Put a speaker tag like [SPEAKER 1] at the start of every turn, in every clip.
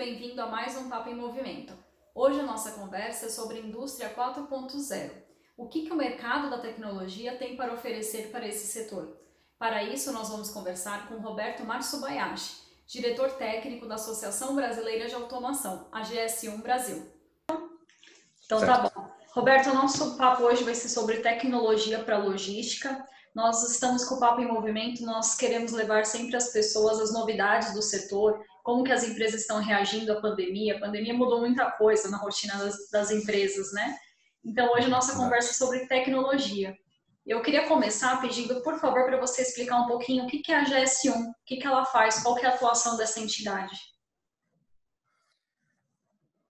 [SPEAKER 1] bem-vindo a mais um Papo em Movimento. Hoje a nossa conversa é sobre indústria 4.0. O que, que o mercado da tecnologia tem para oferecer para esse setor? Para isso, nós vamos conversar com Roberto Matsubayashi, diretor técnico da Associação Brasileira de Automação, a GS1 Brasil. Então tá bom. Roberto, o nosso papo hoje vai ser sobre tecnologia para logística. Nós estamos com o Papo em Movimento, nós queremos levar sempre as pessoas as novidades do setor, como que as empresas estão reagindo à pandemia. A pandemia mudou muita coisa na rotina das, das empresas, né? Então, hoje a nossa conversa é sobre tecnologia. Eu queria começar pedindo, por favor, para você explicar um pouquinho o que é a GS1, o que ela faz, qual é a atuação dessa entidade.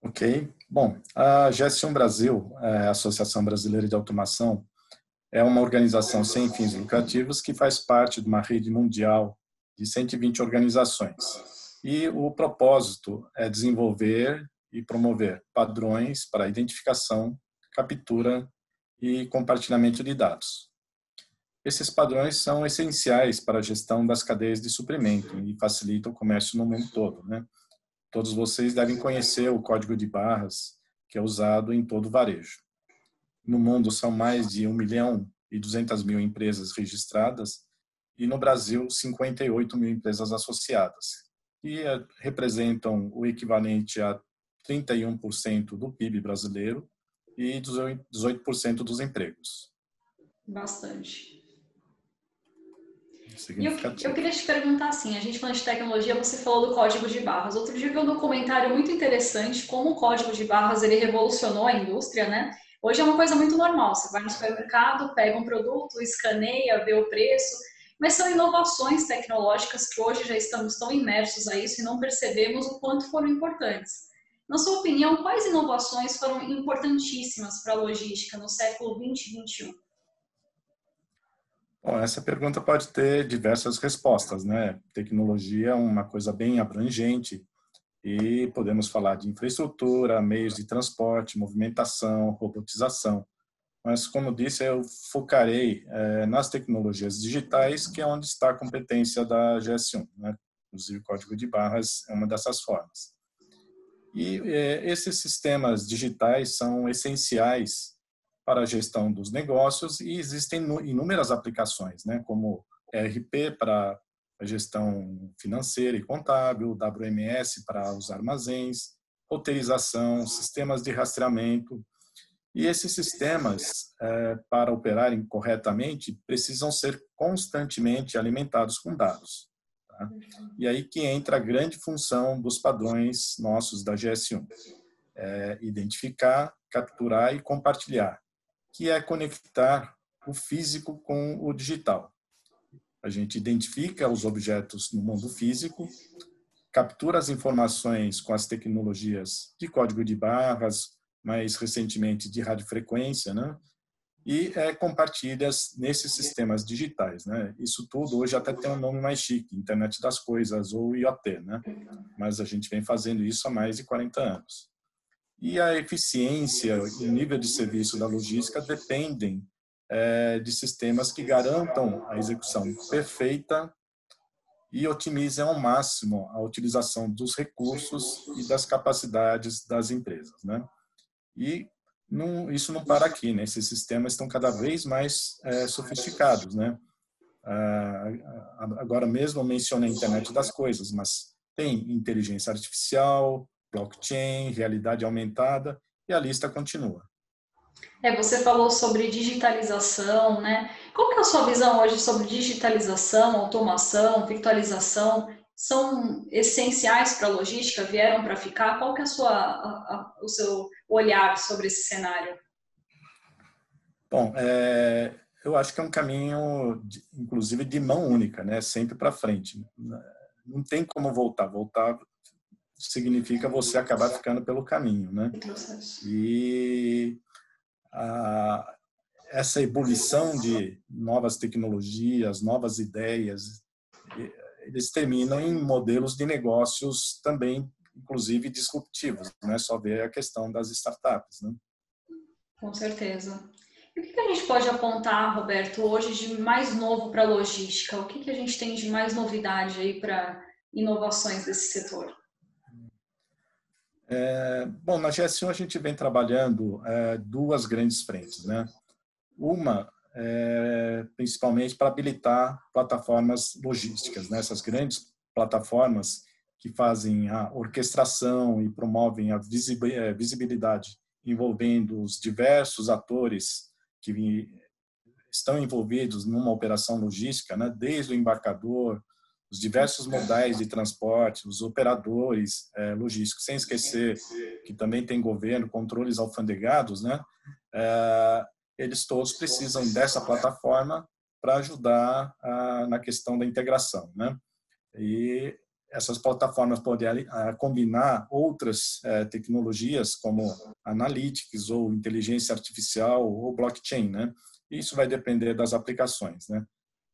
[SPEAKER 2] Ok. Bom, a GS1 Brasil, é a Associação Brasileira de Automação, é uma organização sem fins lucrativos que faz parte de uma rede mundial de 120 organizações e o propósito é desenvolver e promover padrões para identificação, captura e compartilhamento de dados. Esses padrões são essenciais para a gestão das cadeias de suprimento e facilitam o comércio no mundo todo. Né? Todos vocês devem conhecer o código de barras que é usado em todo o varejo. No mundo são mais de 1 milhão e 200 mil empresas registradas e no Brasil 58 mil empresas associadas, que eh, representam o equivalente a 31% do PIB brasileiro e 18% dos empregos.
[SPEAKER 1] Bastante. Eu, eu, queria te perguntar assim, a gente falando de tecnologia, você falou do código de barras. Outro dia eu vi um documentário muito interessante como o código de barras ele revolucionou a indústria, né? Hoje é uma coisa muito normal. Você vai no supermercado, pega um produto, escaneia, vê o preço mas são inovações tecnológicas que hoje já estamos tão imersos a isso e não percebemos o quanto foram importantes. Na sua opinião, quais inovações foram importantíssimas para a logística no século 20 e 21?
[SPEAKER 2] Bom, essa pergunta pode ter diversas respostas, né? Tecnologia é uma coisa bem abrangente e podemos falar de infraestrutura, meios de transporte, movimentação, robotização mas como disse, eu focarei é, nas tecnologias digitais, que é onde está a competência da GS1, né? Inclusive, o código de barras é uma dessas formas. E é, esses sistemas digitais são essenciais para a gestão dos negócios e existem inúmeras aplicações, né? Como ERP para a gestão financeira e contábil, WMS para os armazéns, roteirização, sistemas de rastreamento, e esses sistemas, é, para operarem corretamente, precisam ser constantemente alimentados com dados. Tá? E aí que entra a grande função dos padrões nossos da GS1. É identificar, capturar e compartilhar, que é conectar o físico com o digital. A gente identifica os objetos no mundo físico, captura as informações com as tecnologias de código de barras, mais recentemente de radiofrequência, né? E é, compartilhas nesses sistemas digitais, né? Isso tudo hoje até tem um nome mais chique, Internet das Coisas ou IoT, né? Mas a gente vem fazendo isso há mais de 40 anos. E a eficiência e o nível de serviço da logística dependem é, de sistemas que garantam a execução perfeita e otimizem ao máximo a utilização dos recursos e das capacidades das empresas, né? E não, isso não para aqui, né? Esses sistemas estão cada vez mais é, sofisticados, né? Ah, agora mesmo mencionei a internet das coisas, mas tem inteligência artificial, blockchain, realidade aumentada e a lista continua.
[SPEAKER 1] É, você falou sobre digitalização, né? Qual que é a sua visão hoje sobre digitalização, automação, virtualização? são essenciais para a logística, vieram para ficar? Qual que é a sua, a, a, o seu olhar sobre esse cenário?
[SPEAKER 2] Bom, é, eu acho que é um caminho, de, inclusive, de mão única, né? sempre para frente. Não tem como voltar. Voltar significa você acabar ficando pelo caminho. Né? E a, essa ebulição de novas tecnologias, novas ideias, eles terminam em modelos de negócios também, inclusive disruptivos. Não é só ver a questão das startups. Né?
[SPEAKER 1] Com certeza. E o que a gente pode apontar, Roberto, hoje de mais novo para a logística? O que a gente tem de mais novidade aí para inovações desse setor?
[SPEAKER 2] É, bom, na GS1 a gente vem trabalhando é, duas grandes frentes, né? Uma, é, principalmente para habilitar plataformas logísticas, né? Essas grandes plataformas que fazem a orquestração e promovem a é, visibilidade envolvendo os diversos atores que estão envolvidos numa operação logística, né? Desde o embarcador, os diversos modais de transporte, os operadores é, logísticos, sem esquecer que também tem governo, controles alfandegados, né? É, eles todos precisam dessa plataforma para ajudar a, na questão da integração, né? E essas plataformas podem a, combinar outras é, tecnologias como analytics ou inteligência artificial ou blockchain, né? Isso vai depender das aplicações, né?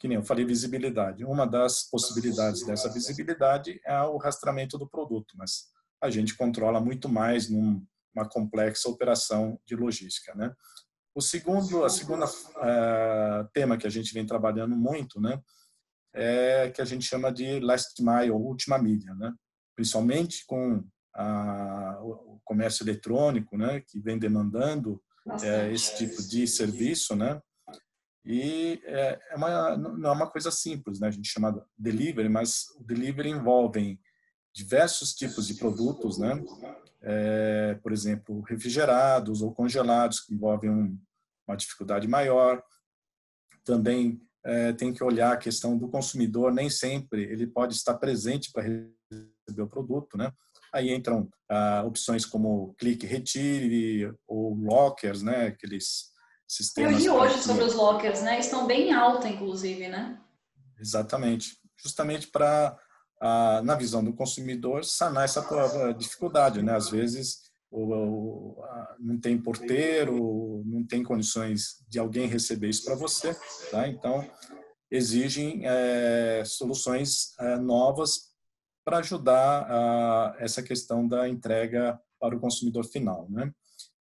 [SPEAKER 2] Que nem eu falei, visibilidade. Uma das possibilidades dessa visibilidade é o rastreamento do produto, mas a gente controla muito mais numa complexa operação de logística, né? O segundo, a segunda uh, tema que a gente vem trabalhando muito, né, é que a gente chama de last mile, última milha, né? Principalmente com a, o comércio eletrônico, né, que vem demandando é, esse tipo de serviço, né? E é, é uma, não é uma coisa simples, né? A gente chama delivery, mas o delivery envolve diversos tipos de produtos, né? É, por exemplo, refrigerados ou congelados, que envolvem um, uma dificuldade maior. Também é, tem que olhar a questão do consumidor, nem sempre ele pode estar presente para receber o produto, né? Aí entram ah, opções como clique retire ou lockers, né? Aqueles sistemas.
[SPEAKER 1] Eu li hoje sobre os lockers, né? Estão bem alta, inclusive, né?
[SPEAKER 2] Exatamente. Justamente para, na visão do consumidor, sanar essa dificuldade, né? Às vezes ou, não tem porteiro, não tem condições de alguém receber isso para você, tá? Então exigem é, soluções é, novas para ajudar a, essa questão da entrega para o consumidor final, né?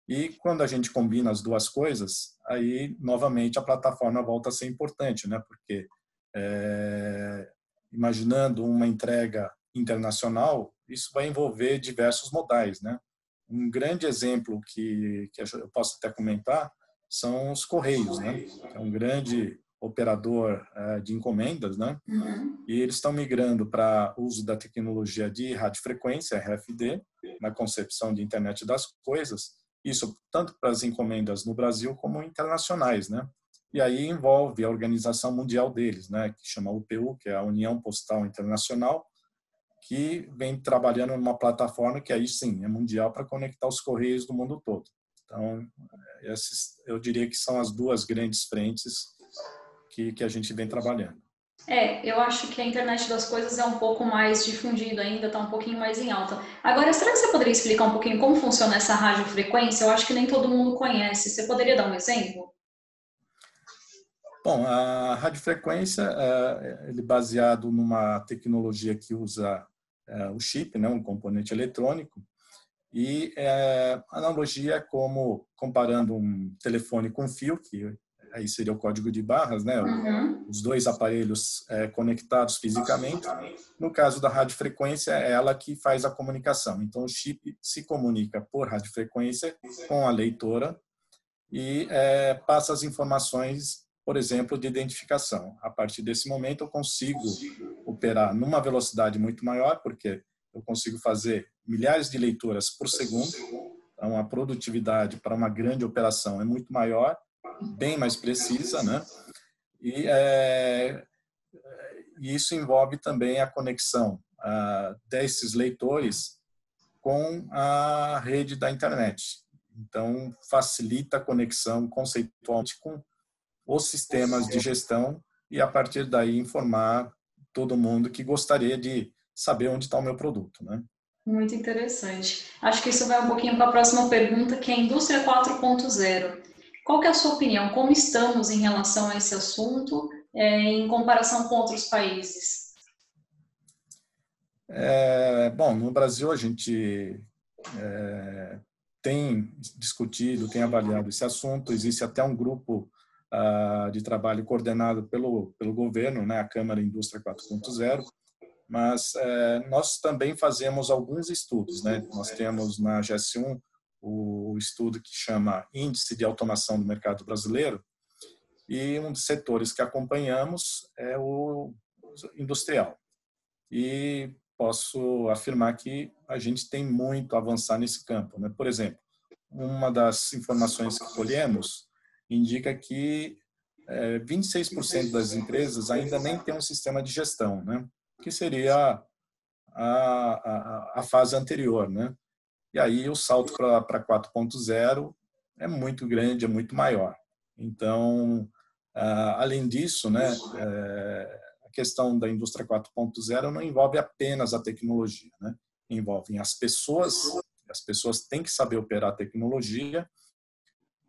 [SPEAKER 2] E quando a gente combina as duas coisas, aí novamente a plataforma volta a ser importante, né? Porque é, imaginando uma entrega internacional, isso vai envolver diversos modais, né? Um grande exemplo que, que eu posso até comentar são os correios, né? É um grande operador é, de encomendas, né? Uhum. E eles estão migrando para uso da tecnologia de radiofrequência, RFD, na concepção de internet das coisas, isso tanto para as encomendas no Brasil como internacionais, né? E aí envolve a organização mundial deles, né, que chama UPU, que é a União Postal Internacional, que vem trabalhando numa plataforma que aí sim é mundial para conectar os correios do mundo todo. Então, esses, eu diria que são as duas grandes frentes que, que a gente vem trabalhando.
[SPEAKER 1] É, eu acho que a internet das coisas é um pouco mais difundido ainda, está um pouquinho mais em alta. Agora, será que você poderia explicar um pouquinho como funciona essa radiofrequência? Eu acho que nem todo mundo conhece. Você poderia dar um exemplo?
[SPEAKER 2] Bom, a radiofrequência é ele baseado numa tecnologia que usa é, o chip, né, um componente eletrônico, e é, analogia é como comparando um telefone com fio, que aí seria o código de barras, né? Uhum. Os dois aparelhos é, conectados fisicamente. No caso da radiofrequência, é ela que faz a comunicação. Então, o chip se comunica por radiofrequência com a leitora e é, passa as informações, por exemplo, de identificação. A partir desse momento, eu consigo operar numa velocidade muito maior, porque eu consigo fazer milhares de leituras por segundo. Então, a produtividade para uma grande operação é muito maior bem mais precisa, né? E é, isso envolve também a conexão desses leitores com a rede da internet. Então, facilita a conexão conceitualmente com os sistemas de gestão e, a partir daí, informar todo mundo que gostaria de saber onde está o meu produto, né?
[SPEAKER 1] Muito interessante. Acho que isso vai um pouquinho para a próxima pergunta, que é a indústria 4.0. Qual que é a sua opinião? Como estamos em relação a esse assunto é, em comparação com outros países?
[SPEAKER 2] É, bom, no Brasil a gente é, tem discutido, tem avaliado esse assunto. Existe até um grupo uh, de trabalho coordenado pelo, pelo governo, né, a Câmara Indústria 4.0, mas é, nós também fazemos alguns estudos. Né? Nós temos na GS1 o estudo que chama Índice de Automação do Mercado Brasileiro, e um dos setores que acompanhamos é o industrial. E posso afirmar que a gente tem muito a avançar nesse campo. Né? Por exemplo, uma das informações que colhemos indica que é, 26% das empresas ainda nem tem um sistema de gestão, né? que seria a, a, a fase anterior. Né? E aí o salto para 4.0 é muito grande, é muito maior. Então, além disso, né, é, a questão da indústria 4.0 não envolve apenas a tecnologia, né? envolve as pessoas, as pessoas têm que saber operar a tecnologia,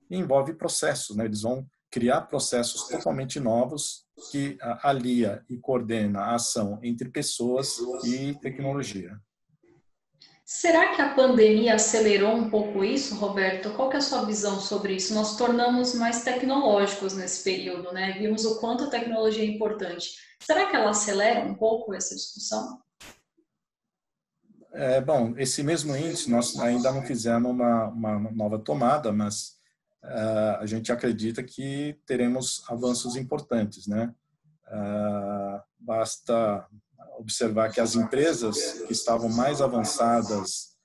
[SPEAKER 2] e envolve processos, né? eles vão criar processos totalmente novos que alia e coordena a ação entre pessoas e tecnologia.
[SPEAKER 1] Será que a pandemia acelerou um pouco isso, Roberto? Qual é a sua visão sobre isso? Nós tornamos mais tecnológicos nesse período, né? Vimos o quanto a tecnologia é importante. Será que ela acelera um pouco essa discussão?
[SPEAKER 2] É, bom, esse mesmo índice nós ainda não fizemos uma, uma nova tomada, mas uh, a gente acredita que teremos avanços importantes, né? Uh, basta observar que as empresas que estavam mais avançadas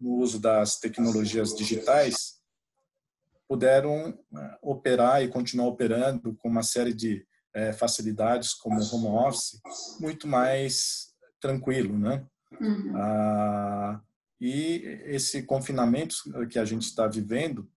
[SPEAKER 2] no uso das tecnologias digitais puderam né, operar e continuar operando com uma série de é, facilidades como home office muito mais tranquilo, né? Uhum. Ah, e esse confinamento que a gente está vivendo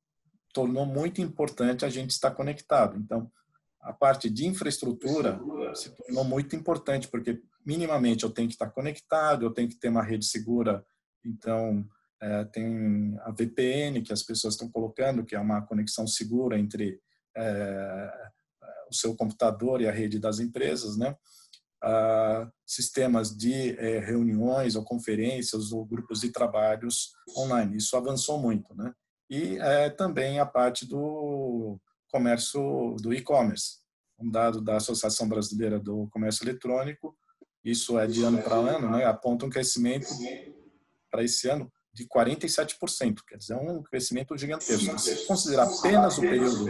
[SPEAKER 2] tornou muito importante a gente estar conectado. Então, a parte de infraestrutura se tornou muito importante, porque minimamente eu tenho que estar conectado, eu tenho que ter uma rede segura. Então, é, tem a VPN que as pessoas estão colocando, que é uma conexão segura entre é, o seu computador e a rede das empresas, né? Ah, sistemas de é, reuniões ou conferências ou grupos de trabalhos online. Isso avançou muito, né? E é, também a parte do comércio do e-commerce. Um dado da Associação Brasileira do Comércio Eletrônico isso é de ano para ano, né, aponta um crescimento para esse ano de 47%, quer dizer, um crescimento gigantesco. Se considerar apenas o período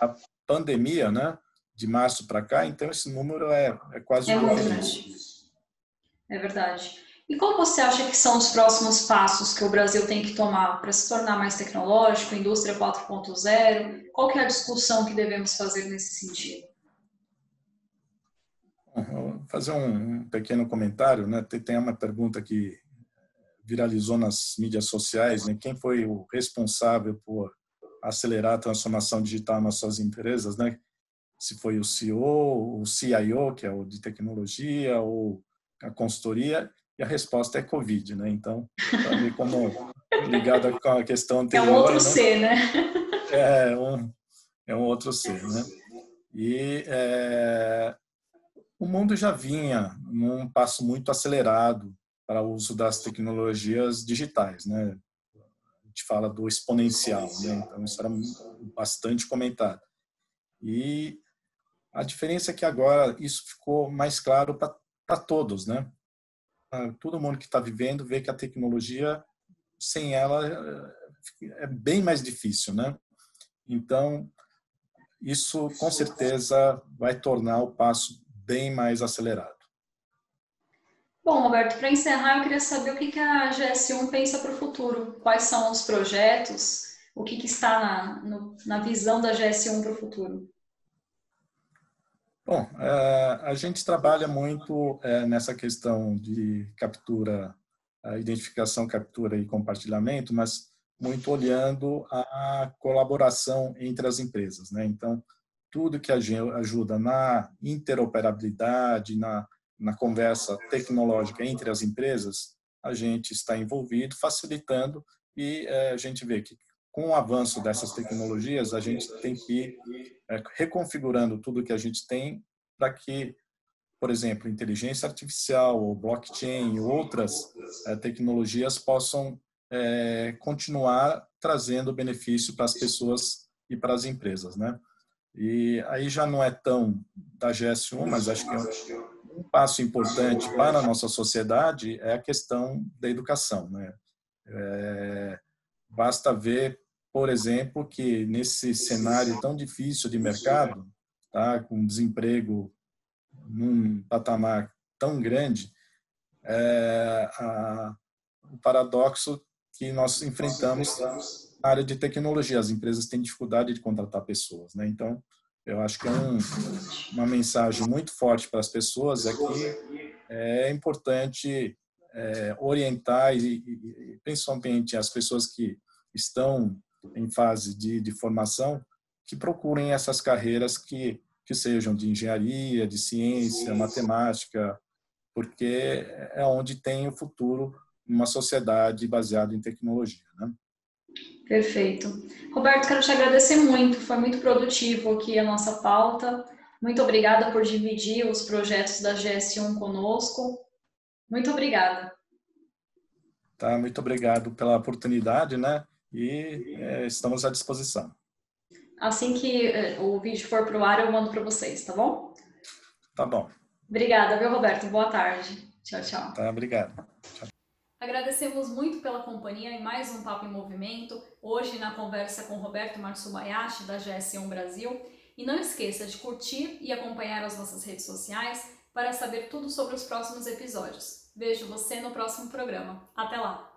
[SPEAKER 2] da pandemia, né, de março para cá, então esse número é, é quase
[SPEAKER 1] é um verdade. É verdade. E qual você acha que são os próximos passos que o Brasil tem que tomar para se tornar mais tecnológico, indústria 4.0? Qual que é a discussão que devemos fazer nesse sentido?
[SPEAKER 2] Fazer um pequeno comentário, né? Tem uma pergunta que viralizou nas mídias sociais, né? Quem foi o responsável por acelerar a transformação digital nas suas empresas, né? Se foi o CEO, o CIO, que é o de tecnologia, ou a consultoria, e a resposta é Covid, né? Então, ver como ligada com a questão anterior.
[SPEAKER 1] É um outro né? C, né?
[SPEAKER 2] É um, é um outro C, né? E é, o mundo já vinha num passo muito acelerado para o uso das tecnologias digitais, né? A gente fala do exponencial, né? Então isso era bastante comentado. E a diferença é que agora isso ficou mais claro para todos, né? Todo mundo que está vivendo vê que a tecnologia sem ela é bem mais difícil, né? Então isso com certeza vai tornar o passo bem mais acelerado.
[SPEAKER 1] Bom, Roberto, para encerrar, eu queria saber o que a GS1 pensa para o futuro. Quais são os projetos? O que, está na, no, na visão da GS1 para o futuro?
[SPEAKER 2] Bom, é, a gente trabalha muito é, nessa questão de captura, identificação, captura e compartilhamento, mas muito olhando a colaboração entre as empresas. Né? Então, tudo que ajuda na interoperabilidade, na, na conversa tecnológica entre as empresas, a gente está envolvido, facilitando, e é, a gente vê que com o avanço dessas tecnologias, a gente tem que ir é, reconfigurando tudo que a gente tem para que por exemplo, inteligência artificial, ou blockchain, outras é, tecnologias possam é, continuar trazendo benefício para as pessoas e para as empresas, né? E aí já não é tão da GS1, mas acho que é um passo importante para a nossa sociedade é a questão da educação, né? É, basta ver, por exemplo, que nesse cenário tão difícil de mercado, tá, com desemprego num patamar tão grande, é, a, o paradoxo que nós enfrentamos na área de tecnologia. As empresas têm dificuldade de contratar pessoas, né? Então, eu acho que é um, uma mensagem muito forte para as pessoas é que é importante é, orientar e, e, principalmente as pessoas que estão em fase de, de formação que procurem essas carreiras que que sejam de engenharia, de ciência, matemática, porque é onde tem o futuro uma sociedade baseada em tecnologia?
[SPEAKER 1] Perfeito. Roberto, quero te agradecer muito, foi muito produtivo aqui a nossa pauta. Muito obrigada por dividir os projetos da GS1 conosco. Muito obrigada.
[SPEAKER 2] Tá, muito obrigado pela oportunidade, né? E é, estamos à disposição.
[SPEAKER 1] Assim que eh, o vídeo for para o ar, eu mando para vocês, tá bom?
[SPEAKER 2] Tá bom.
[SPEAKER 1] Obrigada, viu, Roberto? Boa tarde. Tchau, tchau.
[SPEAKER 2] Tá, obrigado. Tchau.
[SPEAKER 1] Agradecemos muito pela companhia em mais um Papo em Movimento, hoje na conversa com Roberto Matsubayashi, da GS1 Brasil. E não esqueça de curtir e acompanhar as nossas redes sociais para saber tudo sobre os próximos episódios. Vejo você no próximo programa. Até lá!